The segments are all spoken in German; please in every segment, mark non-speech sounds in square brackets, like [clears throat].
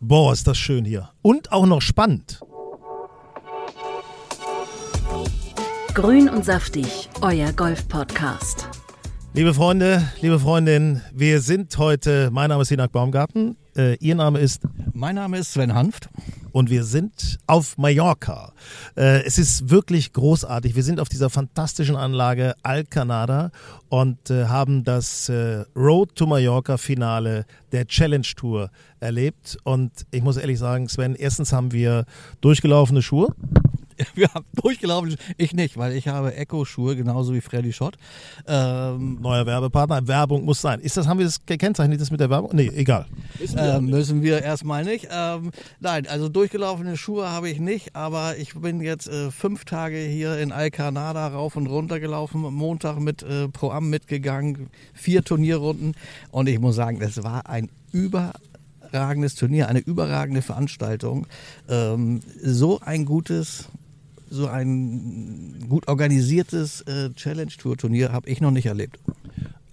Boah, ist das schön hier. Und auch noch spannend. Grün und saftig, euer Golf-Podcast. Liebe Freunde, liebe Freundinnen, wir sind heute, mein Name ist Hinak Baumgarten, äh, Ihr Name ist Mein Name ist Sven Hanft. Und wir sind auf Mallorca. Äh, es ist wirklich großartig. Wir sind auf dieser fantastischen Anlage Alcanada und äh, haben das äh, Road to Mallorca Finale der Challenge Tour erlebt. Und ich muss ehrlich sagen, Sven, erstens haben wir durchgelaufene Schuhe. [laughs] Wir haben durchgelaufen. Ich nicht, weil ich habe Echo-Schuhe, genauso wie Freddy Schott. Ähm, Neuer Werbepartner. Werbung muss sein. Ist das, haben wir das gekennzeichnet, das mit der Werbung? Nee, egal. ähm, müssen wir erstmal nicht. Ähm, nein, also durchgelaufene Schuhe habe ich nicht, aber ich bin jetzt äh, fünf Tage hier in Alcanada rauf und runter gelaufen, Montag mit äh, Pro Am mitgegangen, vier Turnierrunden und ich muss sagen, das war ein überragendes Turnier, eine überragende Veranstaltung. Ähm, so ein gutes so ein gut organisiertes äh, Challenge-Tour-Turnier habe ich noch nicht erlebt.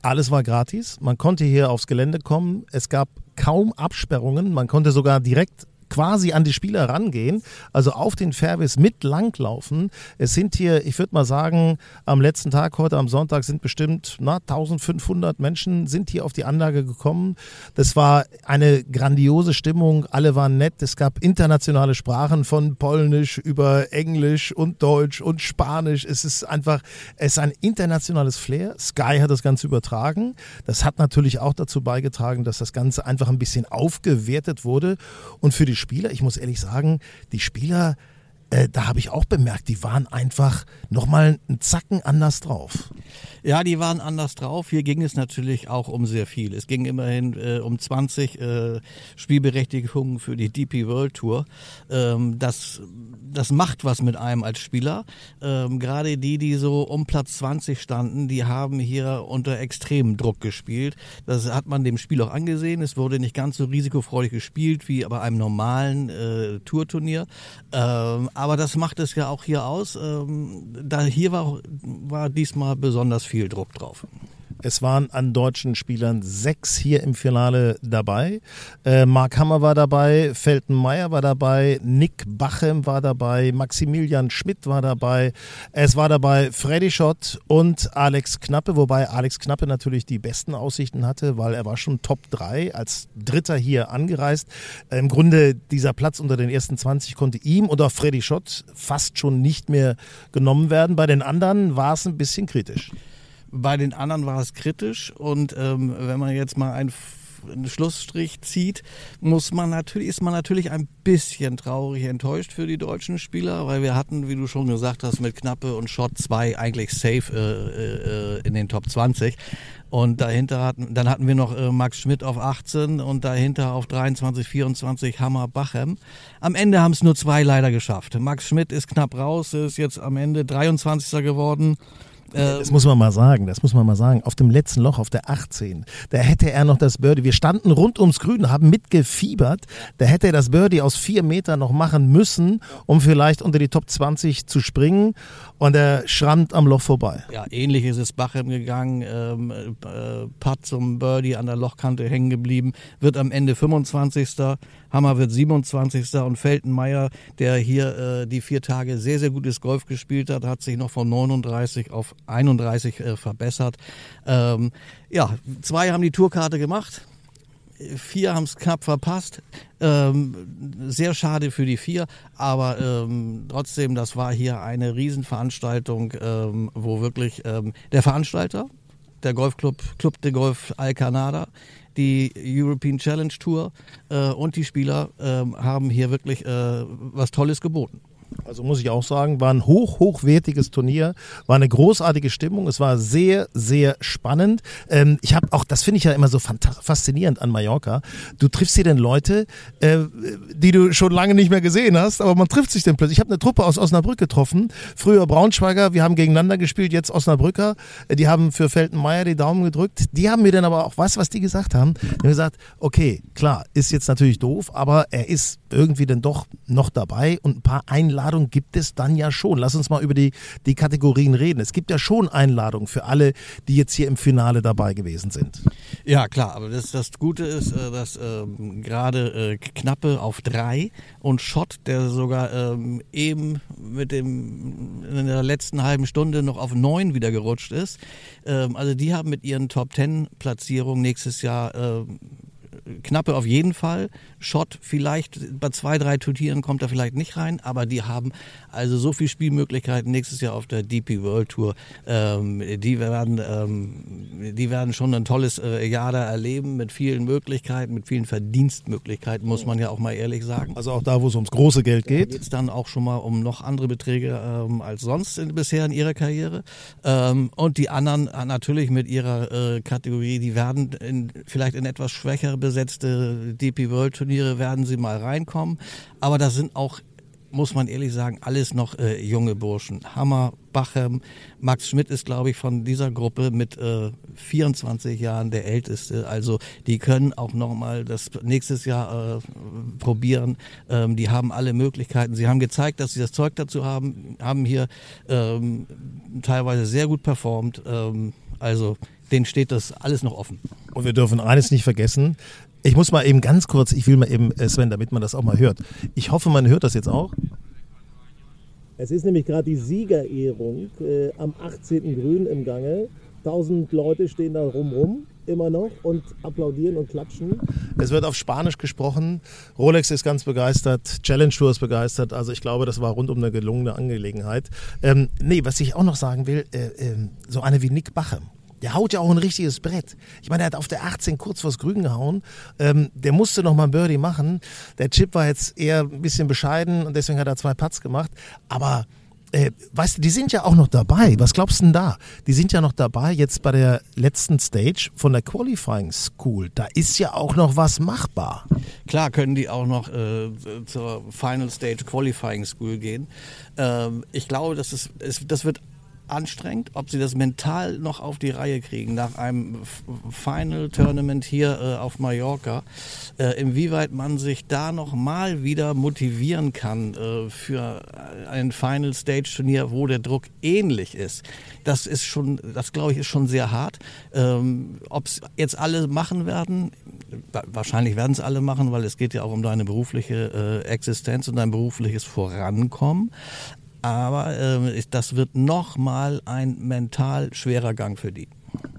Alles war gratis. Man konnte hier aufs Gelände kommen. Es gab kaum Absperrungen. Man konnte sogar direkt quasi an die Spieler rangehen, also auf den Fairways mit langlaufen. Es sind hier, ich würde mal sagen, am letzten Tag, heute am Sonntag, sind bestimmt na, 1500 Menschen sind hier auf die Anlage gekommen. Das war eine grandiose Stimmung. Alle waren nett. Es gab internationale Sprachen von Polnisch über Englisch und Deutsch und Spanisch. Es ist einfach, es ist ein internationales Flair. Sky hat das Ganze übertragen. Das hat natürlich auch dazu beigetragen, dass das Ganze einfach ein bisschen aufgewertet wurde. Und für die Spieler, ich muss ehrlich sagen, die Spieler, äh, da habe ich auch bemerkt, die waren einfach nochmal einen Zacken anders drauf. Ja, die waren anders drauf. Hier ging es natürlich auch um sehr viel. Es ging immerhin äh, um 20 äh, Spielberechtigungen für die DP World Tour. Ähm, das, das macht was mit einem als Spieler. Ähm, Gerade die, die so um Platz 20 standen, die haben hier unter extremem Druck gespielt. Das hat man dem Spiel auch angesehen. Es wurde nicht ganz so risikofreudig gespielt wie bei einem normalen äh, Tourturnier. Ähm, aber das macht es ja auch hier aus. Ähm, da hier war, war diesmal besonders viel Druck drauf. Es waren an deutschen Spielern sechs hier im Finale dabei. Äh, Mark Hammer war dabei, Felten Meyer war dabei, Nick Bachem war dabei, Maximilian Schmidt war dabei. Es war dabei Freddy Schott und Alex Knappe, wobei Alex Knappe natürlich die besten Aussichten hatte, weil er war schon Top 3 als Dritter hier angereist. Äh, Im Grunde dieser Platz unter den ersten 20 konnte ihm und auch Freddy Schott fast schon nicht mehr genommen werden. Bei den anderen war es ein bisschen kritisch. Bei den anderen war es kritisch und ähm, wenn man jetzt mal einen, einen Schlussstrich zieht, muss man natürlich, ist man natürlich ein bisschen traurig enttäuscht für die deutschen Spieler, weil wir hatten, wie du schon gesagt hast, mit Knappe und Schott zwei eigentlich safe äh, äh, in den Top 20. Und dahinter hatten, dann hatten wir noch äh, Max Schmidt auf 18 und dahinter auf 23, 24 Hammer Bachem. Am Ende haben es nur zwei leider geschafft. Max Schmidt ist knapp raus, ist jetzt am Ende 23. geworden. Das muss man mal sagen, das muss man mal sagen. Auf dem letzten Loch, auf der 18, da hätte er noch das Birdie. Wir standen rund ums Grün, haben mitgefiebert. Da hätte er das Birdie aus vier Metern noch machen müssen, um vielleicht unter die Top 20 zu springen. Und er schrammt am Loch vorbei. Ja, ähnlich ist es Bachem gegangen. Ähm, äh, Putt zum Birdie an der Lochkante hängen geblieben. Wird am Ende 25. Hammer wird 27. Und Feltenmeier, der hier äh, die vier Tage sehr, sehr gutes Golf gespielt hat, hat sich noch von 39 auf 31 äh, verbessert. Ähm, ja, zwei haben die Tourkarte gemacht. Vier haben es knapp verpasst. Ähm, sehr schade für die vier, aber ähm, trotzdem, das war hier eine Riesenveranstaltung, ähm, wo wirklich ähm, der Veranstalter, der Golfclub Club de Golf Alcanada, die European Challenge Tour äh, und die Spieler ähm, haben hier wirklich äh, was Tolles geboten. Also muss ich auch sagen, war ein hoch, hochwertiges Turnier, war eine großartige Stimmung, es war sehr, sehr spannend. Ähm, ich habe auch, das finde ich ja immer so faszinierend an Mallorca, du triffst hier denn Leute, äh, die du schon lange nicht mehr gesehen hast, aber man trifft sich dann plötzlich. Ich habe eine Truppe aus Osnabrück getroffen, früher Braunschweiger, wir haben gegeneinander gespielt, jetzt Osnabrücker, äh, die haben für Feltenmeier die Daumen gedrückt, die haben mir dann aber auch, was, was die gesagt haben? Die haben gesagt, okay, klar, ist jetzt natürlich doof, aber er ist irgendwie dann doch noch dabei und ein paar Einladungen gibt es dann ja schon. Lass uns mal über die, die Kategorien reden. Es gibt ja schon Einladungen für alle, die jetzt hier im Finale dabei gewesen sind. Ja, klar, aber das, das Gute ist, äh, dass ähm, gerade äh, Knappe auf drei und Schott, der sogar ähm, eben mit dem in der letzten halben Stunde noch auf neun wieder gerutscht ist. Ähm, also die haben mit ihren Top Ten Platzierungen nächstes Jahr äh, Knappe auf jeden Fall. Schott vielleicht bei zwei, drei Turnieren kommt er vielleicht nicht rein, aber die haben also so viele Spielmöglichkeiten nächstes Jahr auf der DP World Tour. Ähm, die werden, ähm, die werden schon ein tolles äh, Jahr da erleben mit vielen Möglichkeiten, mit vielen Verdienstmöglichkeiten, muss man ja auch mal ehrlich sagen. Also auch da, wo es ums große Geld geht. Geht es dann auch schon mal um noch andere Beträge ähm, als sonst in, bisher in ihrer Karriere. Ähm, und die anderen äh, natürlich mit ihrer äh, Kategorie, die werden in, vielleicht in etwas schwächer besetzte DP World Turniere werden sie mal reinkommen. Aber das sind auch muss man ehrlich sagen, alles noch äh, junge Burschen. Hammer, Bachem, Max Schmidt ist, glaube ich, von dieser Gruppe mit äh, 24 Jahren der Älteste. Also die können auch nochmal das nächstes Jahr äh, probieren. Ähm, die haben alle Möglichkeiten. Sie haben gezeigt, dass sie das Zeug dazu haben, haben hier ähm, teilweise sehr gut performt. Ähm, also denen steht das alles noch offen. Und wir dürfen eines nicht vergessen. Ich muss mal eben ganz kurz, ich will mal eben, äh, Sven, damit man das auch mal hört. Ich hoffe, man hört das jetzt auch. Es ist nämlich gerade die Siegerehrung äh, am 18. Grün im Gange. Tausend Leute stehen da rumrum immer noch und applaudieren und klatschen. Es wird auf Spanisch gesprochen. Rolex ist ganz begeistert, Challenge Tour ist begeistert. Also ich glaube, das war rundum eine gelungene Angelegenheit. Ähm, nee, was ich auch noch sagen will, äh, äh, so eine wie Nick Bachem der haut ja auch ein richtiges Brett. Ich meine, er hat auf der 18 kurz vors Grün gehauen. Ähm, der musste noch mal ein Birdie machen. Der Chip war jetzt eher ein bisschen bescheiden und deswegen hat er zwei Putts gemacht. Aber äh, weißt du, die sind ja auch noch dabei. Was glaubst du denn da? Die sind ja noch dabei jetzt bei der letzten Stage von der Qualifying School. Da ist ja auch noch was machbar. Klar können die auch noch äh, zur Final Stage Qualifying School gehen. Ähm, ich glaube, das, ist, das wird anstrengend, ob sie das mental noch auf die Reihe kriegen nach einem Final Tournament hier äh, auf Mallorca, äh, inwieweit man sich da noch mal wieder motivieren kann äh, für ein Final Stage Turnier, wo der Druck ähnlich ist. Das ist schon, das glaube ich, ist schon sehr hart. Ähm, ob es jetzt alle machen werden, wahrscheinlich werden es alle machen, weil es geht ja auch um deine berufliche äh, Existenz und dein berufliches Vorankommen aber äh, das wird nochmal ein mental schwerer Gang für die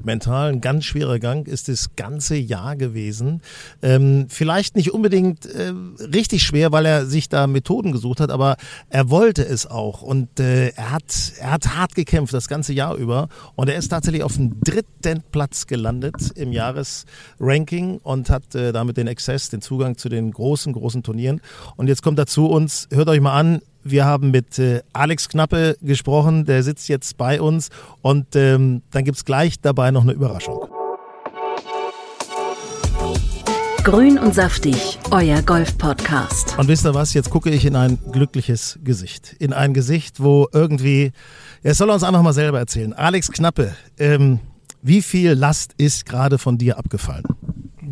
mental ein ganz schwerer Gang ist das ganze Jahr gewesen. Ähm, vielleicht nicht unbedingt äh, richtig schwer, weil er sich da Methoden gesucht hat, aber er wollte es auch und äh, er, hat, er hat hart gekämpft das ganze Jahr über und er ist tatsächlich auf dem dritten Platz gelandet im Jahresranking und hat äh, damit den Access, den Zugang zu den großen, großen Turnieren. Und jetzt kommt er zu uns, hört euch mal an, wir haben mit äh, Alex Knappe gesprochen, der sitzt jetzt bei uns und ähm, dann gibt es gleich dabei noch eine Überraschung. Grün und saftig, euer Golf-Podcast. Und wisst ihr was? Jetzt gucke ich in ein glückliches Gesicht. In ein Gesicht, wo irgendwie. Es soll uns einfach mal selber erzählen. Alex Knappe, ähm, wie viel Last ist gerade von dir abgefallen?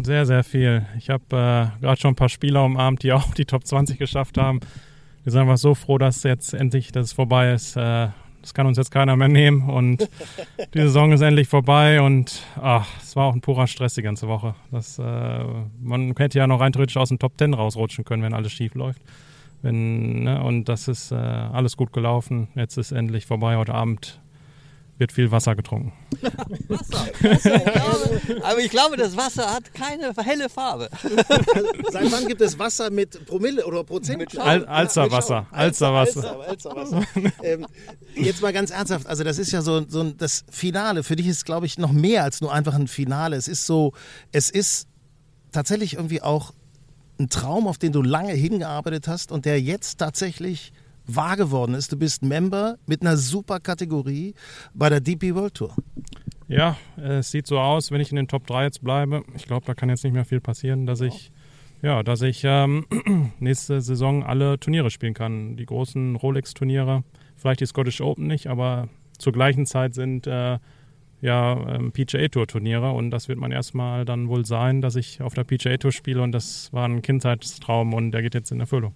Sehr, sehr viel. Ich habe äh, gerade schon ein paar Spieler umarmt, die auch die Top 20 geschafft haben wir sind einfach so froh, dass jetzt endlich das vorbei ist. Äh, das kann uns jetzt keiner mehr nehmen und [laughs] die Saison ist endlich vorbei und ach, es war auch ein purer Stress die ganze Woche. Das, äh, man hätte ja noch rein theoretisch aus dem Top Ten rausrutschen können, wenn alles schief läuft. Wenn, ne, und das ist äh, alles gut gelaufen. Jetzt ist endlich vorbei. Heute Abend wird viel Wasser getrunken. Wasser, Wasser ja. Aber ich glaube, das Wasser hat keine helle Farbe. [laughs] Seit wann gibt es Wasser mit Promille oder Prozent? Mit Al Alzerwasser. Alzerwasser. Alzer, Alzer, ähm, jetzt mal ganz ernsthaft, also das ist ja so, so das Finale. Für dich ist, glaube ich, noch mehr als nur einfach ein Finale. Es ist so, es ist tatsächlich irgendwie auch ein Traum, auf den du lange hingearbeitet hast und der jetzt tatsächlich wahr geworden ist. Du bist Member mit einer super Kategorie bei der DP World Tour. Ja, es sieht so aus, wenn ich in den Top 3 jetzt bleibe. Ich glaube, da kann jetzt nicht mehr viel passieren, dass ich, ja, dass ich ähm, [clears throat] nächste Saison alle Turniere spielen kann. Die großen Rolex-Turniere, vielleicht die Scottish Open nicht, aber zur gleichen Zeit sind äh, ja ähm, PGA Tour Turniere und das wird man erstmal dann wohl sein, dass ich auf der PGA Tour spiele und das war ein Kindheitstraum und der geht jetzt in Erfüllung.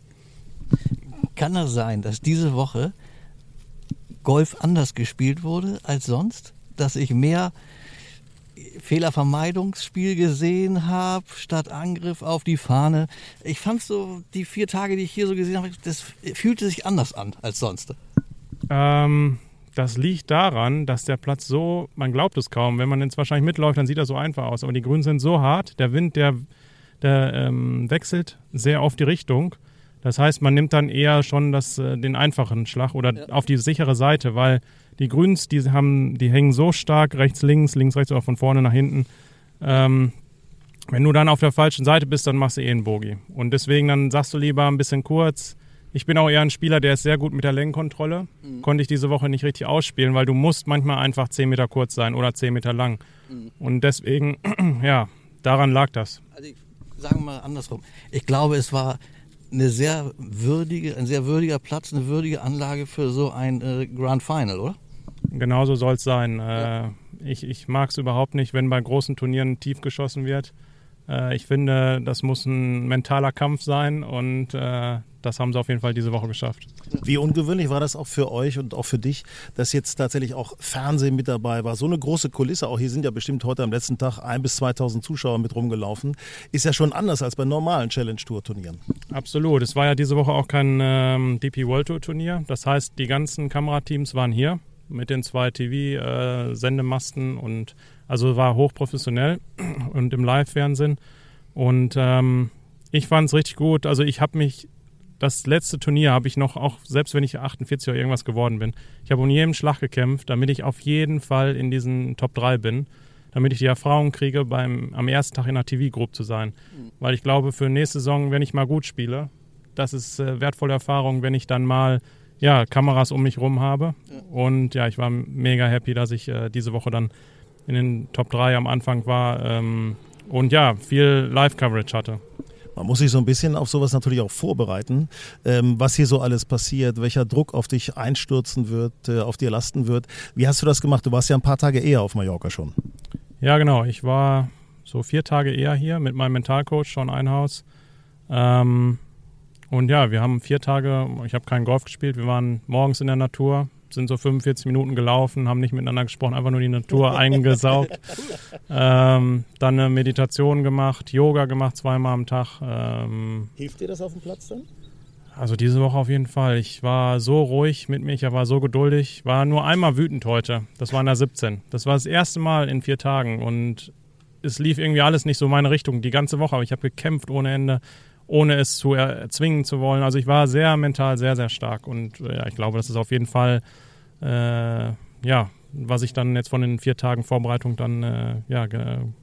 Kann das sein, dass diese Woche Golf anders gespielt wurde als sonst? Dass ich mehr Fehlervermeidungsspiel gesehen habe, statt Angriff auf die Fahne. Ich fand so, die vier Tage, die ich hier so gesehen habe, das fühlte sich anders an als sonst. Ähm, das liegt daran, dass der Platz so, man glaubt es kaum, wenn man jetzt wahrscheinlich mitläuft, dann sieht er so einfach aus. Aber die Grünen sind so hart, der Wind, der, der ähm, wechselt sehr auf die Richtung. Das heißt, man nimmt dann eher schon das, äh, den einfachen Schlag oder ja. auf die sichere Seite, weil die Grüns, die haben, die hängen so stark rechts, links, links, rechts oder von vorne nach hinten. Ähm, wenn du dann auf der falschen Seite bist, dann machst du eh einen Bogie. Und deswegen dann sagst du lieber ein bisschen kurz, ich bin auch eher ein Spieler, der ist sehr gut mit der Längenkontrolle. Mhm. Konnte ich diese Woche nicht richtig ausspielen, weil du musst manchmal einfach 10 Meter kurz sein oder 10 Meter lang. Mhm. Und deswegen, [clears throat] ja, daran lag das. Also ich sage mal andersrum. Ich glaube, es war eine sehr würdige, ein sehr würdiger Platz, eine würdige Anlage für so ein äh, Grand Final, oder? Genauso soll es sein. Ja. Äh, ich ich mag es überhaupt nicht, wenn bei großen Turnieren tief geschossen wird. Äh, ich finde, das muss ein mentaler Kampf sein und äh, das haben sie auf jeden Fall diese Woche geschafft. Wie ungewöhnlich war das auch für euch und auch für dich, dass jetzt tatsächlich auch Fernsehen mit dabei war? So eine große Kulisse, auch hier sind ja bestimmt heute am letzten Tag ein bis 2000 Zuschauer mit rumgelaufen, ist ja schon anders als bei normalen Challenge-Tour-Turnieren. Absolut. Es war ja diese Woche auch kein ähm, DP World Tour-Turnier. Das heißt, die ganzen Kamerateams waren hier mit den zwei TV-Sendemasten äh, und also war hochprofessionell und im Live-Fernsehen. Und ähm, ich fand es richtig gut. Also ich habe mich, das letzte Turnier habe ich noch, auch selbst wenn ich 48 oder irgendwas geworden bin, ich habe um jeden Schlag gekämpft, damit ich auf jeden Fall in diesen Top 3 bin, damit ich die Erfahrung kriege, beim, am ersten Tag in der TV-Group zu sein. Mhm. Weil ich glaube, für nächste Saison, wenn ich mal gut spiele, das ist äh, wertvolle Erfahrung, wenn ich dann mal ja, Kameras um mich rum habe. Und ja, ich war mega happy, dass ich äh, diese Woche dann in den Top 3 am Anfang war ähm, und ja, viel Live-Coverage hatte. Man muss sich so ein bisschen auf sowas natürlich auch vorbereiten, ähm, was hier so alles passiert, welcher Druck auf dich einstürzen wird, äh, auf dir lasten wird. Wie hast du das gemacht? Du warst ja ein paar Tage eher auf Mallorca schon. Ja, genau. Ich war so vier Tage eher hier mit meinem Mentalcoach Sean Einhaus. Ähm, und ja, wir haben vier Tage, ich habe keinen Golf gespielt, wir waren morgens in der Natur, sind so 45 Minuten gelaufen, haben nicht miteinander gesprochen, einfach nur die Natur [laughs] eingesaugt. Ähm, dann eine Meditation gemacht, Yoga gemacht, zweimal am Tag. Ähm, Hilft dir das auf dem Platz dann? Also diese Woche auf jeden Fall. Ich war so ruhig mit mir, ich war so geduldig. War nur einmal wütend heute. Das war in der 17. Das war das erste Mal in vier Tagen und es lief irgendwie alles nicht so meine Richtung die ganze Woche. Aber ich habe gekämpft ohne Ende ohne es zu erzwingen zu wollen. Also ich war sehr mental sehr, sehr stark und äh, ja, ich glaube, das ist auf jeden Fall, äh, ja, was ich dann jetzt von den vier Tagen Vorbereitung dann äh, ja,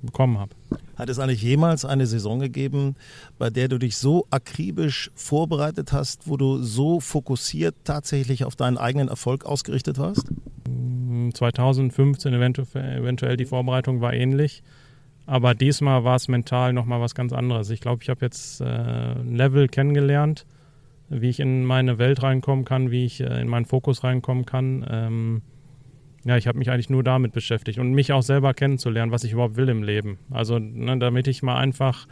bekommen habe. Hat es eigentlich jemals eine Saison gegeben, bei der du dich so akribisch vorbereitet hast, wo du so fokussiert tatsächlich auf deinen eigenen Erfolg ausgerichtet warst? 2015 eventuell, eventuell die Vorbereitung war ähnlich. Aber diesmal war es mental nochmal was ganz anderes. Ich glaube, ich habe jetzt äh, ein Level kennengelernt, wie ich in meine Welt reinkommen kann, wie ich äh, in meinen Fokus reinkommen kann. Ähm, ja, ich habe mich eigentlich nur damit beschäftigt und mich auch selber kennenzulernen, was ich überhaupt will im Leben. Also, ne, damit ich mal einfach,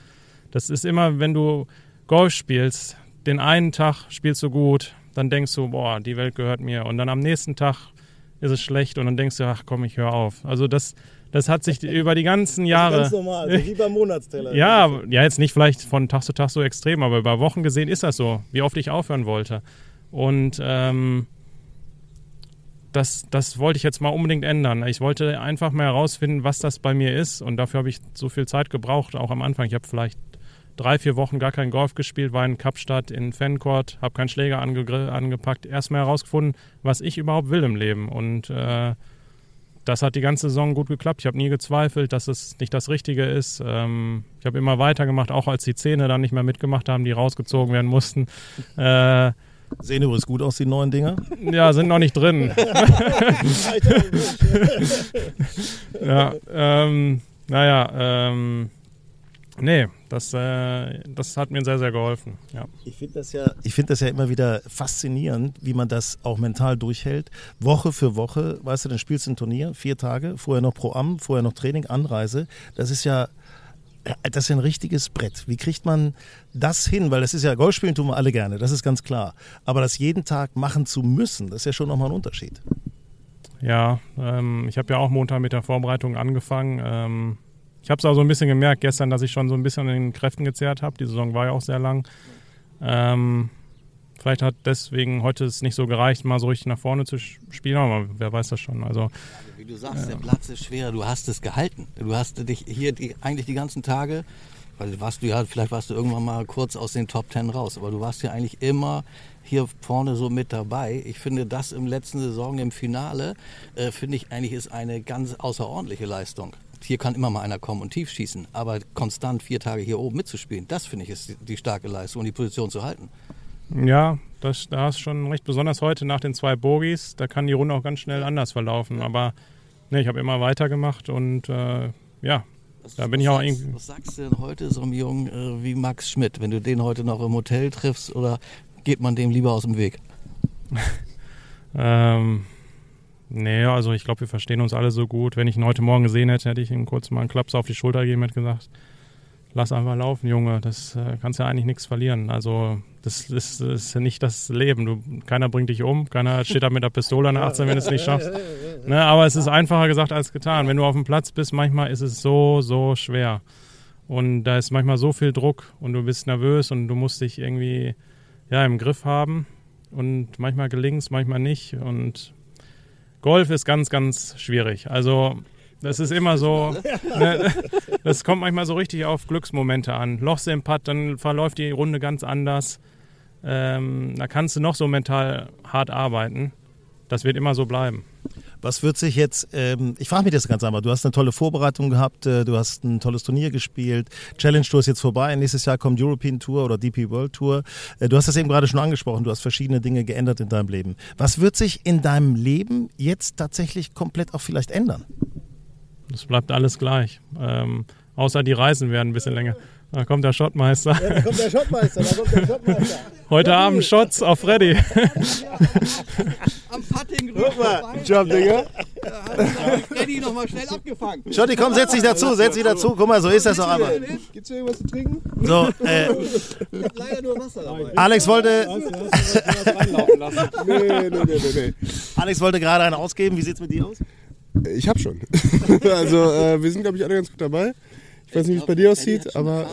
das ist immer, wenn du Golf spielst, den einen Tag spielst du gut, dann denkst du, boah, die Welt gehört mir. Und dann am nächsten Tag ist es schlecht und dann denkst du, ach komm, ich höre auf. Also das, das hat sich über die ganzen Jahre. Das ist ganz normal, also wie beim Monatsteller. [laughs] ja, ja, jetzt nicht vielleicht von Tag zu Tag so extrem, aber über Wochen gesehen ist das so, wie oft ich aufhören wollte. Und ähm, das, das wollte ich jetzt mal unbedingt ändern. Ich wollte einfach mal herausfinden, was das bei mir ist. Und dafür habe ich so viel Zeit gebraucht, auch am Anfang. Ich habe vielleicht drei, vier Wochen gar kein Golf gespielt, war in Kapstadt, in Fancourt, habe keinen Schläger ange angepackt. Erstmal herausgefunden, was ich überhaupt will im Leben. Und äh, das hat die ganze Saison gut geklappt. Ich habe nie gezweifelt, dass es nicht das Richtige ist. Ähm, ich habe immer weitergemacht, auch als die Zähne dann nicht mehr mitgemacht haben, die rausgezogen werden mussten. Äh, Sehen übrigens gut aus, die neuen Dinger. Ja, sind noch nicht drin. [laughs] ja, ähm, naja, ähm, nee, das, äh, das hat mir sehr, sehr geholfen. Ja. Ich finde das, ja, find das ja immer wieder faszinierend, wie man das auch mental durchhält. Woche für Woche, weißt du, dann spielst du ein Turnier, vier Tage, vorher noch Pro Am, vorher noch Training, Anreise. Das ist ja das ist ein richtiges Brett. Wie kriegt man das hin? Weil das ist ja, Golfspielen tun wir alle gerne, das ist ganz klar. Aber das jeden Tag machen zu müssen, das ist ja schon nochmal ein Unterschied. Ja, ähm, ich habe ja auch Montag mit der Vorbereitung angefangen. Ähm, ich habe es auch so ein bisschen gemerkt gestern, dass ich schon so ein bisschen an den Kräften gezehrt habe. Die Saison war ja auch sehr lang. Ähm, vielleicht hat deswegen heute es nicht so gereicht, mal so richtig nach vorne zu spielen, aber wer weiß das schon. Also wie du sagst, ja. der Platz ist schwer, du hast es gehalten. Du hast dich hier die, eigentlich die ganzen Tage, weil warst du ja, vielleicht warst du irgendwann mal kurz aus den Top Ten raus, aber du warst ja eigentlich immer hier vorne so mit dabei. Ich finde das im letzten Saison im Finale, äh, finde ich eigentlich ist eine ganz außerordentliche Leistung. Hier kann immer mal einer kommen und tief schießen, aber konstant vier Tage hier oben mitzuspielen, das finde ich ist die, starke Leistung und die Position zu halten. Ja, das, da ist schon recht besonders heute nach den zwei Bogies. Da kann die Runde auch ganz schnell anders verlaufen. Aber Nee, ich habe immer weitergemacht und äh, ja, was, da bin ich auch sagst, irgendwie. Was sagst du denn heute so einem Jungen äh, wie Max Schmidt, wenn du den heute noch im Hotel triffst oder geht man dem lieber aus dem Weg? [laughs] ähm, nee, also ich glaube, wir verstehen uns alle so gut. Wenn ich ihn heute Morgen gesehen hätte, hätte ich ihm kurz mal einen Klaps auf die Schulter gegeben und gesagt, lass einfach laufen, Junge. Das äh, kannst ja eigentlich nichts verlieren. Also das, ist ja nicht das Leben. Du, keiner bringt dich um, keiner steht da mit der Pistole an 18, wenn du es nicht schaffst. Ne, aber es ist einfacher gesagt als getan. Wenn du auf dem Platz bist, manchmal ist es so, so schwer. Und da ist manchmal so viel Druck und du bist nervös und du musst dich irgendwie ja, im Griff haben. Und manchmal gelingt es, manchmal nicht. Und Golf ist ganz, ganz schwierig. Also das ist immer so, [laughs] ne, das kommt manchmal so richtig auf Glücksmomente an. Lochst im Putt, dann verläuft die Runde ganz anders. Ähm, da kannst du noch so mental hart arbeiten. Das wird immer so bleiben. Was wird sich jetzt, ähm, ich frage mich das ganz einfach, du hast eine tolle Vorbereitung gehabt, äh, du hast ein tolles Turnier gespielt, Challenge Tour ist jetzt vorbei, nächstes Jahr kommt European Tour oder DP World Tour. Äh, du hast das eben gerade schon angesprochen, du hast verschiedene Dinge geändert in deinem Leben. Was wird sich in deinem Leben jetzt tatsächlich komplett auch vielleicht ändern? Das bleibt alles gleich. Ähm, außer die Reisen werden ein bisschen länger. Da kommt der Schottmeister. Ja, da kommt der Schottmeister, da kommt der Schottmeister. [laughs] Heute Freddy. Abend Shots auf Freddy. Am Putting Guck mal, Job, Digga. Freddy nochmal schnell abgefangen. Schotti, komm, setz dich dazu, setz dich dazu. Guck mal, so ist das doch einmal. Gibt's hier irgendwas zu trinken? So, [laughs] äh. Leider nur Wasser dabei. Alex wollte. [laughs] nee, nee, nee, nee, nee. Alex wollte gerade einen ausgeben. Wie sieht's mit dir aus? Ich hab schon. also, äh, wir sind, glaube ich, alle ganz gut dabei. Ich weiß nicht, wie es bei dir aussieht, aber.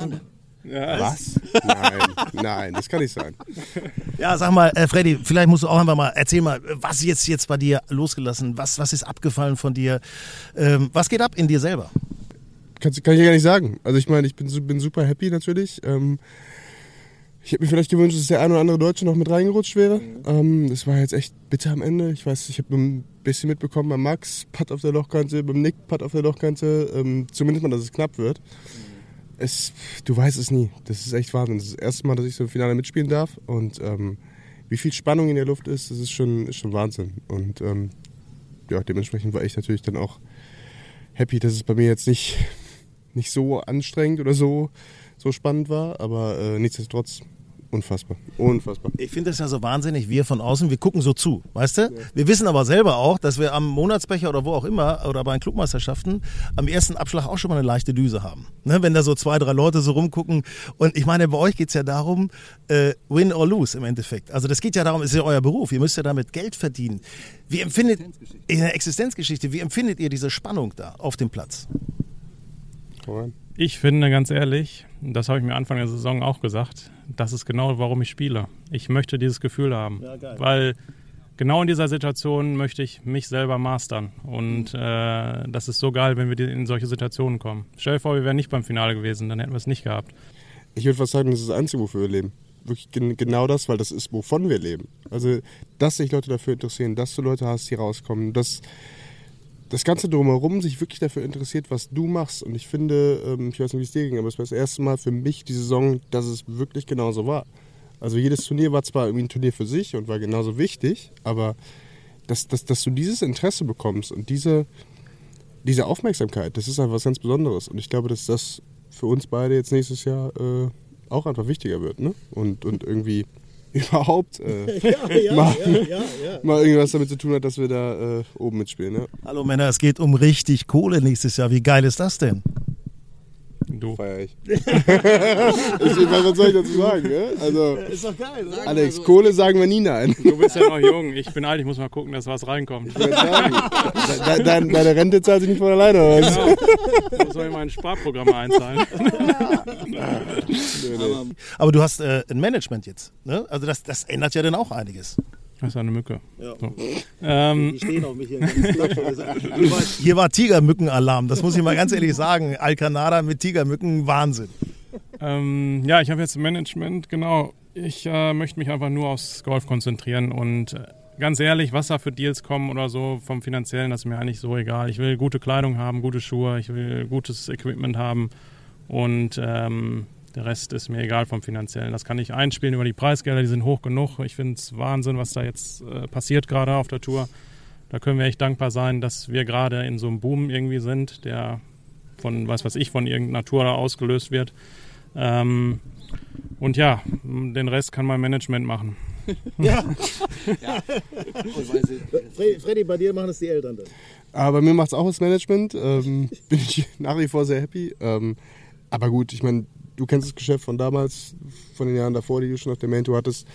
Ja. Was? Nein, nein, das kann nicht sein. Ja, sag mal, äh, Freddy, vielleicht musst du auch einfach mal erzähl mal, was jetzt jetzt bei dir losgelassen, was was ist abgefallen von dir, ähm, was geht ab in dir selber? Kann, kann ich ja gar nicht sagen. Also ich meine, ich bin, bin super happy natürlich. Ähm, ich hätte mir vielleicht gewünscht, dass der ein oder andere Deutsche noch mit reingerutscht wäre. Mhm. Ähm, das war jetzt echt bitter am Ende. Ich weiß, ich habe ein bisschen mitbekommen beim Max, Putt auf der Lochkante, beim Nick, Putt auf der Lochkante. Ähm, zumindest mal, dass es knapp wird. Mhm. Es, du weißt es nie. Das ist echt Wahnsinn. Das ist das erste Mal, dass ich so im Finale mitspielen darf. Und ähm, wie viel Spannung in der Luft ist, das ist schon, ist schon Wahnsinn. Und ähm, ja, dementsprechend war ich natürlich dann auch happy, dass es bei mir jetzt nicht, nicht so anstrengend oder so so spannend war, aber äh, nichtsdestotrotz Unfassbar. Unfassbar. Ich finde das ja so wahnsinnig, wir von außen, wir gucken so zu, weißt du? Ja. Wir wissen aber selber auch, dass wir am Monatsbecher oder wo auch immer oder bei den Clubmeisterschaften am ersten Abschlag auch schon mal eine leichte Düse haben. Ne? Wenn da so zwei, drei Leute so rumgucken. Und ich meine, bei euch geht es ja darum, äh, win or lose im Endeffekt. Also das geht ja darum, es ist ja euer Beruf, ihr müsst ja damit Geld verdienen. Wie empfindet, in der Existenzgeschichte, wie empfindet ihr diese Spannung da auf dem Platz? Ich finde ganz ehrlich, das habe ich mir Anfang der Saison auch gesagt, das ist genau, warum ich spiele. Ich möchte dieses Gefühl haben, ja, weil genau in dieser Situation möchte ich mich selber mastern. Und äh, das ist so geil, wenn wir in solche Situationen kommen. Stell dir vor, wir wären nicht beim Finale gewesen, dann hätten wir es nicht gehabt. Ich würde fast sagen, das ist das Einzige, wofür wir leben. Wirklich genau das, weil das ist, wovon wir leben. Also, dass sich Leute dafür interessieren, dass du Leute hast, die rauskommen, dass das Ganze drumherum sich wirklich dafür interessiert, was du machst. Und ich finde, ähm, ich weiß nicht, wie es dir ging, aber es war das erste Mal für mich die Saison, dass es wirklich genauso war. Also jedes Turnier war zwar irgendwie ein Turnier für sich und war genauso wichtig, aber dass, dass, dass du dieses Interesse bekommst und diese, diese Aufmerksamkeit, das ist einfach was ganz Besonderes. Und ich glaube, dass das für uns beide jetzt nächstes Jahr äh, auch einfach wichtiger wird. Ne? Und, und irgendwie überhaupt äh, [laughs] Ja, ja, mal, ja, ja, ja. mal irgendwas damit zu tun hat, dass wir da äh, oben mitspielen. Hallo Männer, es geht um richtig Kohle nächstes Jahr. Wie geil ist das denn? Du. Feier ich. [laughs] ich was soll ich dazu sagen? Ne? Also, Ist doch geil, oder? Alex, Kohle sagen wir nie nein. Du bist ja noch jung, ich bin alt, ich muss mal gucken, dass was reinkommt. Ich würd sagen, de, de, deine Rente zahlt sich nicht von alleine aus. Genau. Ich muss in mein Sparprogramm einzahlen. [laughs] Aber du hast äh, ein Management jetzt. Ne? Also das, das ändert ja dann auch einiges. Das ist eine Mücke. So. Ähm, stehen auf mich hier. Hier war Tigermückenalarm, das muss ich mal ganz ehrlich sagen. Alcanada mit Tigermücken, Wahnsinn. ähm, ja, ich habe jetzt Management, genau. Ich äh, möchte mich einfach nur aufs Golf konzentrieren und äh, ganz ehrlich, was da für Deals kommen oder so vom Finanziellen, das ist mir eigentlich so egal. Ich will gute Kleidung haben, gute Schuhe, ich will gutes Equipment haben und ähm, der Rest ist mir egal vom Finanziellen. Das kann ich einspielen über die Preisgelder, die sind hoch genug. Ich finde es Wahnsinn, was da jetzt äh, passiert gerade auf der Tour. Da können wir echt dankbar sein, dass wir gerade in so einem Boom irgendwie sind, der von, was weiß ich, von irgendeiner Tour da ausgelöst wird. Ähm, und ja, den Rest kann mein Management machen. [laughs] Ja. [laughs] Freddy, bei dir machen es die Eltern dann. Aber mir macht es auch das Management. Ähm, bin ich nach wie vor sehr happy. Ähm, aber gut, ich meine, du kennst das Geschäft von damals, von den Jahren davor, die du schon auf der Main Tour hattest.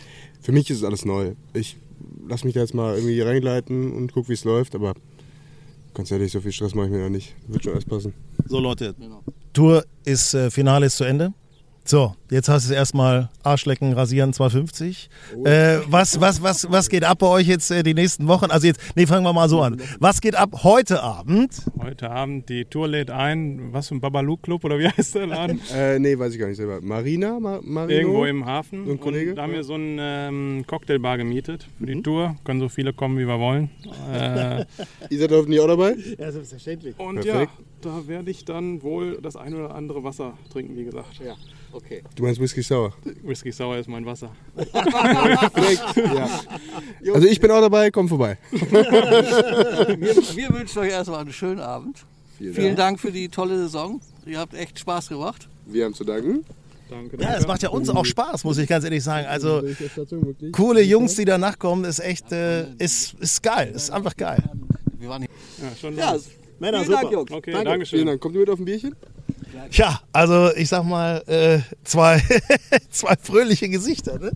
Für mich ist es alles neu. Ich lass mich da jetzt mal irgendwie reingleiten und guck, wie es läuft. Aber ganz ehrlich, so viel Stress mache ich mir da nicht. Wird schon alles passen. So Leute, Tour ist, äh, Finale ist zu Ende. So, jetzt hast du es erstmal Arschlecken, Rasieren 250. Äh, was, was, was, was geht ab bei euch jetzt äh, die nächsten Wochen? Also jetzt, nee, fangen wir mal so an. Was geht ab heute Abend? Heute Abend, die Tour lädt ein, was für ein Babalu Club oder wie [laughs] heißt der Laden? Äh, nee, weiß ich gar nicht selber. Marina? Ma Marino? Irgendwo im Hafen. So ein Kollege? Und da haben wir so eine ähm, Cocktailbar gemietet für die Tour. Können so viele kommen, wie wir wollen. Äh, [laughs] Ihr seid hoffentlich auch dabei? Ja, selbstverständlich. und Perfekt. ja, da werde ich dann wohl das ein oder andere Wasser trinken, wie gesagt. Ja. Du meinst Whisky Sour? Whisky Sour ist mein Wasser. ja. Also ich bin auch dabei, komm vorbei. Wir, wir wünschen euch erstmal einen schönen Abend. Vielen, Dank für die tolle Saison. Ihr habt echt Spaß gemacht. Wir haben zu danken. Danke. Ja, es macht ja uns auch Spaß, muss ich ganz ehrlich sagen. Also coole Jungs, die danach kommen, ist echt, äh, ist, ist geil, ist einfach geil. Wir waren hier. Ja, schon Ja. Männer, vielen Dank, Jungs. Okay, Danke. Dankeschön. Vielen Dank. Kommt ihr mit auf ein Bierchen? Ja, also ich sag mal, äh, zwei, [laughs] zwei fröhliche Gesichter, ne?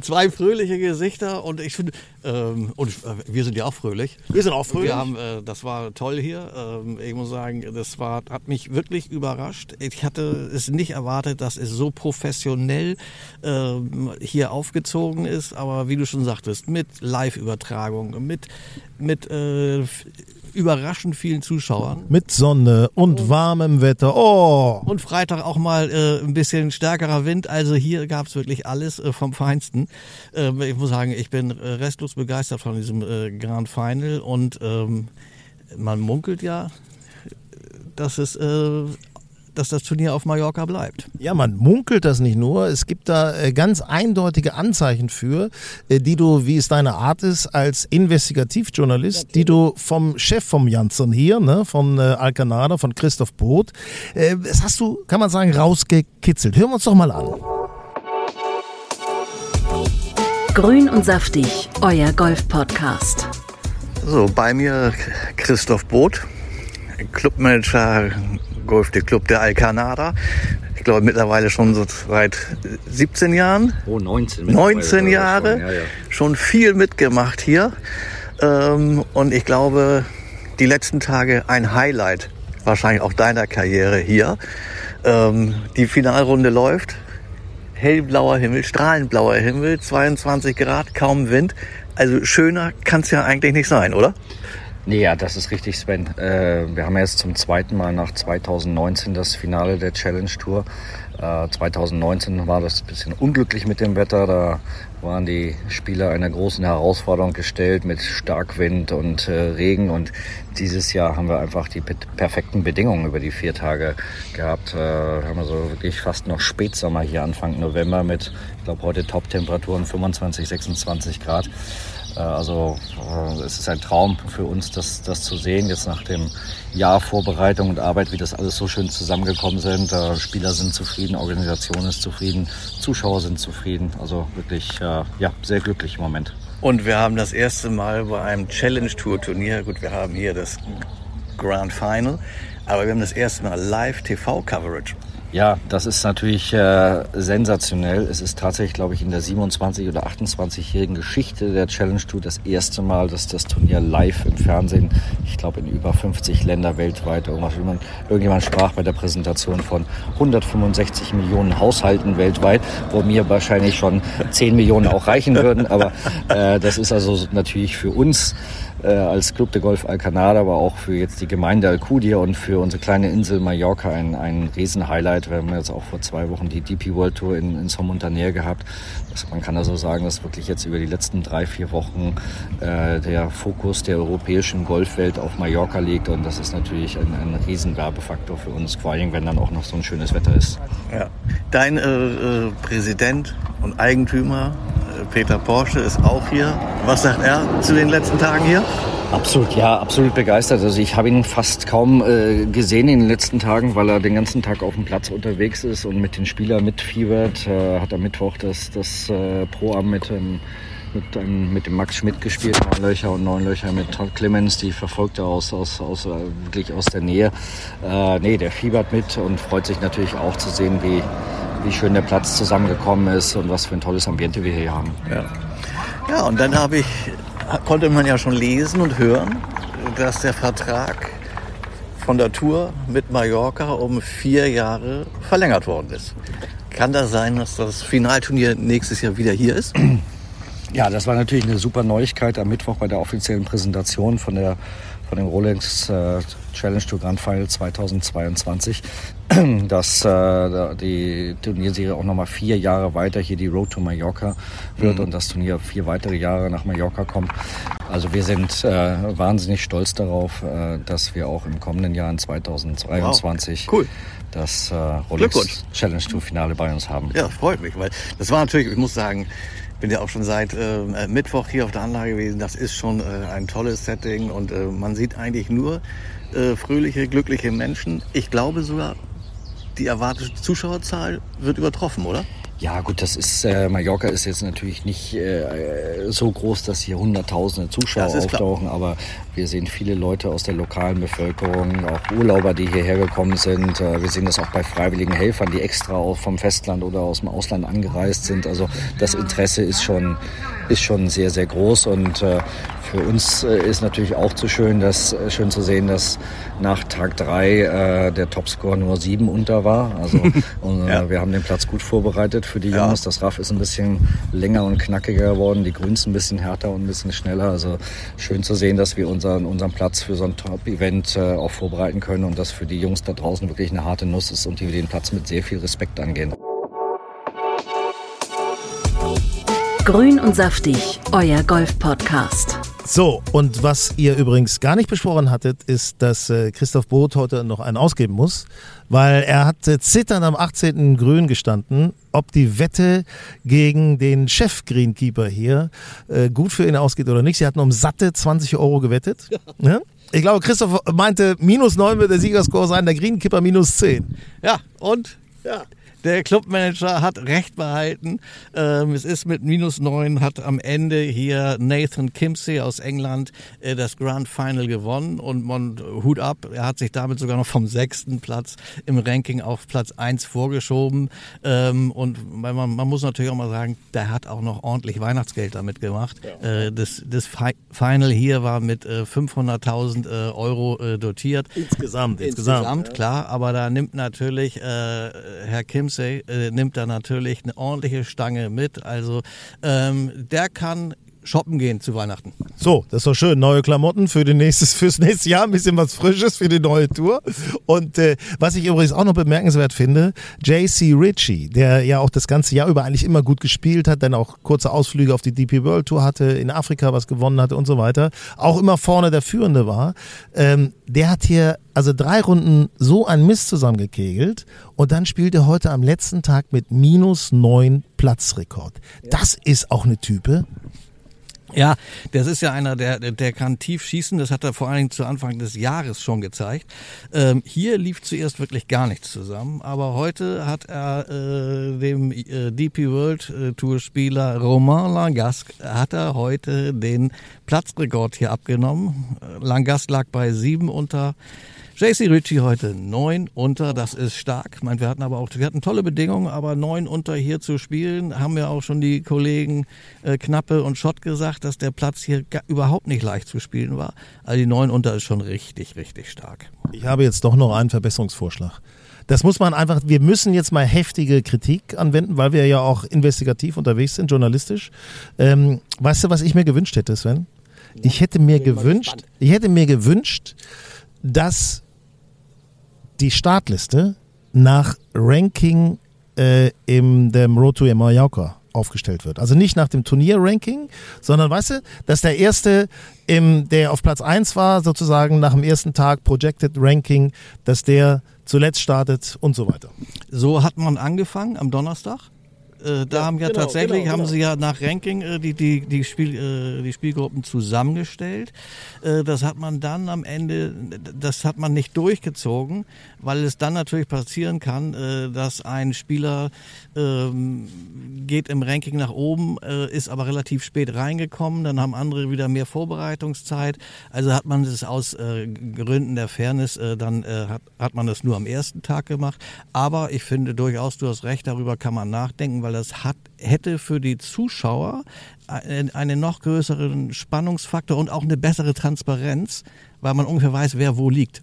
Zwei fröhliche Gesichter und ich finde, ähm, und äh, wir sind ja auch fröhlich. Wir sind auch fröhlich. Wir haben, äh, das war toll hier. Ähm, ich muss sagen, das war, hat mich wirklich überrascht. Ich hatte es nicht erwartet, dass es so professionell ähm, hier aufgezogen ist. Aber wie du schon sagtest, mit Live-Übertragung, mit, mit äh, überraschend vielen Zuschauern. Mit Sonne und warmem Wetter. Oh, Und Freitag auch mal äh, ein bisschen stärkerer Wind. Also hier gab es wirklich alles äh, vom Feinsten. Ähm, ich muss sagen, ich bin äh, restlos begeistert von diesem äh, Grand Final. Und ähm, man munkelt ja, dass, es, äh, dass das Turnier auf Mallorca bleibt. ja, man munkelt das nicht nur. Es gibt da äh, ganz eindeutige Anzeichen für, äh, die du, wie es deine Art ist, als Investigativjournalist, die du vom Chef vom Janssen hier, ne, von äh, Alcanada, von Christoph Both, äh, das hast du, kann man sagen, rausgekitzelt. Hören wir uns doch mal an. Grün und saftig, euer Golf-Podcast. So, bei mir Christoph Both, Clubmanager Golf der Club der Alcanada. Ich glaube mittlerweile schon so seit 17 Jahren, Oh, 19. mittlerweile 19 sogar Jahre, schon, Ja, ja. schon viel mitgemacht hier. Ähm, und ich glaube, die letzten Tage ein Highlight wahrscheinlich auch deiner Karriere hier. Ähm, die Finalrunde läuft. Hellblauer Himmel, strahlenblauer Himmel, 22 Grad, kaum Wind. Also schöner kann es ja eigentlich nicht sein, oder? Nee, ja, das ist richtig, Sven. Äh, wir haben jetzt zum zweiten Mal nach 2019 das Finale der Challenge Tour. Äh, 2019 war das ein bisschen unglücklich mit dem Wetter. Da waren die Spieler einer großen Herausforderung gestellt mit Starkwind und äh, Regen. Und dieses Jahr haben wir einfach die perfekten Bedingungen über die vier Tage gehabt. Äh, haben wir so wirklich fast noch Spätsommer hier Anfang November mit, ich glaube, heute Top-Temperaturen 25, 26 Grad. Äh, also äh, es ist ein Traum für uns, das, das zu sehen, jetzt nach dem Jahr Vorbereitung und Arbeit, wie das alles so schön zusammengekommen sind. Äh, Spieler sind zufrieden, Organisation ist zufrieden, Zuschauer sind zufrieden. Also wirklich ja, sehr glücklich im Moment. Und wir haben das erste Mal bei einem Challenge Tour Turnier, gut, wir haben hier das Grand Final, aber wir haben das erste Mal Live TV Coverage. Ja, das ist natürlich äh, sensationell. Es ist tatsächlich, glaube ich, in der 27- oder 28-jährigen Geschichte der Challenge Tour das erste Mal, dass das Turnier live im Fernsehen, ich glaube in über 50 Länder weltweit, irgendwas, irgendjemand sprach bei der Präsentation von 165 Millionen Haushalten weltweit, wo mir wahrscheinlich schon 10 Millionen auch reichen würden. Aber äh, das ist also natürlich für uns äh, als Club de Golf Alcanada, aber auch für jetzt die Gemeinde Alcudia und für unsere kleine Insel Mallorca ein, ein Riesenhighlight. Wir haben jetzt auch vor zwei Wochen die DP World Tour in, in Sommontaner gehabt. Das, man kann also sagen, dass wirklich jetzt über die letzten drei, vier Wochen äh, der Fokus der europäischen Golfwelt auf Mallorca liegt und das ist natürlich ein, ein Riesenwerbefaktor für uns, vor allem wenn dann auch noch so ein schönes Wetter ist. Ja. Dein äh, äh, Präsident und Eigentümer Peter Porsche ist auch hier. Was sagt er zu den letzten Tagen hier? Absolut, ja, absolut begeistert. Also ich habe ihn fast kaum äh, gesehen in den letzten Tagen, weil er den ganzen Tag auf dem Platz unterwegs ist und mit den Spielern mitfiebert. Äh, hat am Mittwoch das, das äh, Pro-Am mit, ähm, mit, ähm, mit dem Max Schmidt gespielt, neun Löcher und neun Löcher mit Todd Clemens, die verfolgt er aus, aus, aus, äh, wirklich aus der Nähe. Äh, nee, der fiebert mit und freut sich natürlich auch zu sehen, wie, wie schön der Platz zusammengekommen ist und was für ein tolles Ambiente wir hier haben. Ja, ja und dann habe ich, konnte man ja schon lesen und hören, dass der Vertrag von der Tour mit Mallorca um vier Jahre verlängert worden ist. Kann das sein, dass das Finalturnier nächstes Jahr wieder hier ist? [clears throat] Ja, das war natürlich eine super Neuigkeit am Mittwoch bei der offiziellen Präsentation von der von dem Rolex äh, Challenge Tour Grand Final 2022, [clears throat] dass äh, die Turnierserie auch nochmal vier Jahre weiter hier die Road to Mallorca wird mhm. und das Turnier vier weitere Jahre nach Mallorca kommt. Also wir sind äh, wahnsinnig stolz darauf, äh, dass wir auch im kommenden Jahr in 2022 wow. cool. das äh, Rolex Challenge Tour Finale bei uns haben. Ja, freut mich, weil das war natürlich, ich muss sagen, bin ja auch schon seit äh, Mittwoch hier auf der Anlage gewesen. Das ist schon äh, ein tolles Setting und äh, man sieht eigentlich nur äh, fröhliche, glückliche Menschen. Ich glaube sogar, die erwartete Zuschauerzahl wird übertroffen, oder? Ja, gut, das ist, äh, Mallorca ist jetzt natürlich nicht äh, so groß, dass hier hunderttausende Zuschauer auftauchen, klar. aber wir sehen viele Leute aus der lokalen Bevölkerung, auch Urlauber, die hierher gekommen sind. Äh, wir sehen das auch bei freiwilligen Helfern, die extra auch vom Festland oder aus dem Ausland angereist sind. Also das Interesse ist schon, ist schon sehr, sehr groß und äh, für uns äh, ist natürlich auch zu schön, dass, äh, schön zu sehen, dass nach Tag drei äh, der Topscore nur sieben unter war. Also [laughs] und, äh, ja. wir haben den Platz gut vorbereitet für die Jungs. Ja. Das Raff ist ein bisschen länger und knackiger geworden, die Grüns ein bisschen härter und ein bisschen schneller. Also schön zu sehen, dass wir unseren, unseren Platz für so ein Top-Event äh, auch vorbereiten können und dass für die Jungs da draußen wirklich eine harte Nuss ist und die den Platz mit sehr viel Respekt angehen. Grün und saftig, euer Golf-Podcast. So, und was ihr übrigens gar nicht besprochen hattet, ist, dass äh, Christoph Both heute noch einen ausgeben muss, weil er hat äh, zitternd am 18. Grün gestanden, ob die Wette gegen den Chef-Greenkeeper hier äh, gut für ihn ausgeht oder nicht. Sie hatten um satte 20 Euro gewettet. Ja. [laughs] Ne? Ich glaube, Christoph meinte, minus 9 wird der Siegerscore sein, der Greenkeeper minus 10. Ja, und? Ja. Der Clubmanager hat recht behalten. Ähm, es ist mit minus neun, hat am Ende hier Nathan Kimsey aus England äh, das Grand Final gewonnen und man, Hut ab, er hat sich damit sogar noch vom sechsten Platz im Ranking auf Platz eins vorgeschoben. Ähm, und man, man, muss natürlich auch mal sagen, der hat auch noch ordentlich Weihnachtsgeld damit gemacht. Ja. Äh, das, das Final hier war mit äh, 500.000 äh, Euro äh, dotiert. Insgesamt, insgesamt. Insgesamt, ja. klar. Aber da nimmt natürlich äh, Herr Kim Ramsey äh, nimmt da natürlich eine ordentliche Stange mit. Also ähm, der kann shoppen gehen zu Weihnachten. So, das ist doch schön. Neue Klamotten für den nächstes, [laughs] fürs nächste Jahr, ein bisschen was Frisches für die neue Tour. Und äh, was ich übrigens auch noch bemerkenswert finde, JC Ritchie, der ja auch das ganze Jahr über eigentlich immer gut gespielt hat, dann auch kurze Ausflüge auf die DP World Tour hatte, in Afrika was gewonnen hatte und so weiter, auch immer vorne der Führende war, ähm, der hat hier also drei Runden so ein Mist zusammengekegelt und dann spielt er heute am letzten Tag mit minus neun Platzrekord. Das ist auch eine Type. Ja, das ist ja einer, der, der kann tief schießen. Das hat er vor allen Dingen zu Anfang des Jahres schon gezeigt. Ähm, hier lief zuerst wirklich gar nichts zusammen, aber heute hat er äh, dem äh, DP World äh, Tour Spieler Romain Langasque hat er heute den Platzrekord hier abgenommen. Langasque lag bei sieben unter JC Ritchie heute neun unter, das ist stark. Ich meine, wir hatten aber auch, wir hatten tolle Bedingungen, aber neun unter hier zu spielen, haben ja auch schon die Kollegen äh, Knappe und Schott gesagt, dass der Platz hier gar, überhaupt nicht leicht zu spielen war. Also die neun unter ist schon richtig, richtig stark. Ich habe jetzt doch noch einen Verbesserungsvorschlag. Das muss man einfach, wir müssen jetzt mal heftige Kritik anwenden, weil wir ja auch investigativ unterwegs sind, journalistisch. Ähm, weißt du, was ich mir gewünscht hätte, Sven? Ich hätte mir gewünscht, ich hätte mir gewünscht, dass die Startliste nach Ranking äh, im dem Road to Mallorca aufgestellt wird. Also nicht nach dem Turnier-Ranking, sondern weißt du, dass der erste, im, der auf Platz 1 war, sozusagen nach dem ersten Tag Projected Ranking, dass der zuletzt startet und so weiter. So hat man angefangen am Donnerstag. Äh, da ja, haben ja genau, tatsächlich genau, haben genau. sie ja nach Ranking äh, die, die, die, Spiel, äh, die Spielgruppen zusammengestellt. Äh, das hat man dann am Ende, das hat man nicht durchgezogen, weil es dann natürlich passieren kann, äh, dass ein Spieler ähm, geht im Ranking nach oben, ist aber relativ spät reingekommen, dann haben andere wieder mehr Vorbereitungszeit. Also hat man es aus Gründen der Fairness, dann hat, hat man das nur am ersten Tag gemacht. Aber ich finde durchaus, du hast recht, darüber kann man nachdenken, weil weil das hat, hätte für die Zuschauer einen noch größeren Spannungsfaktor und auch eine bessere Transparenz, weil man ungefähr weiß, wer wo liegt.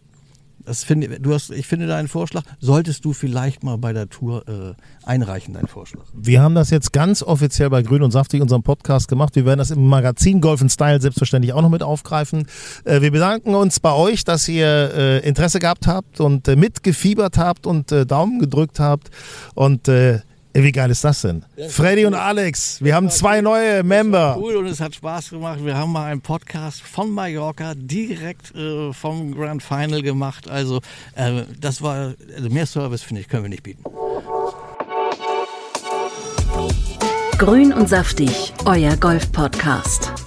Das finde, du hast, ich finde deinen Vorschlag, solltest du vielleicht mal bei der Tour äh, einreichen, deinen Vorschlag. Wir haben das jetzt ganz offiziell bei Grün und Saftig, unserem Podcast gemacht. Wir werden das im Magazin Golf Style selbstverständlich auch noch mit aufgreifen. Äh, wir bedanken uns bei euch, dass ihr äh, Interesse gehabt habt und äh, mitgefiebert habt und äh, Daumen gedrückt habt. Und äh, wie geil ist das denn? Ja, Freddy cool. und Alex, wir haben zwei neue Member. Cool und es hat Spaß gemacht. Wir haben mal einen Podcast von Mallorca direkt äh, vom Grand Final gemacht. Also äh, das war also mehr Service finde ich können wir nicht bieten. Grün und saftig, euer Golf Podcast.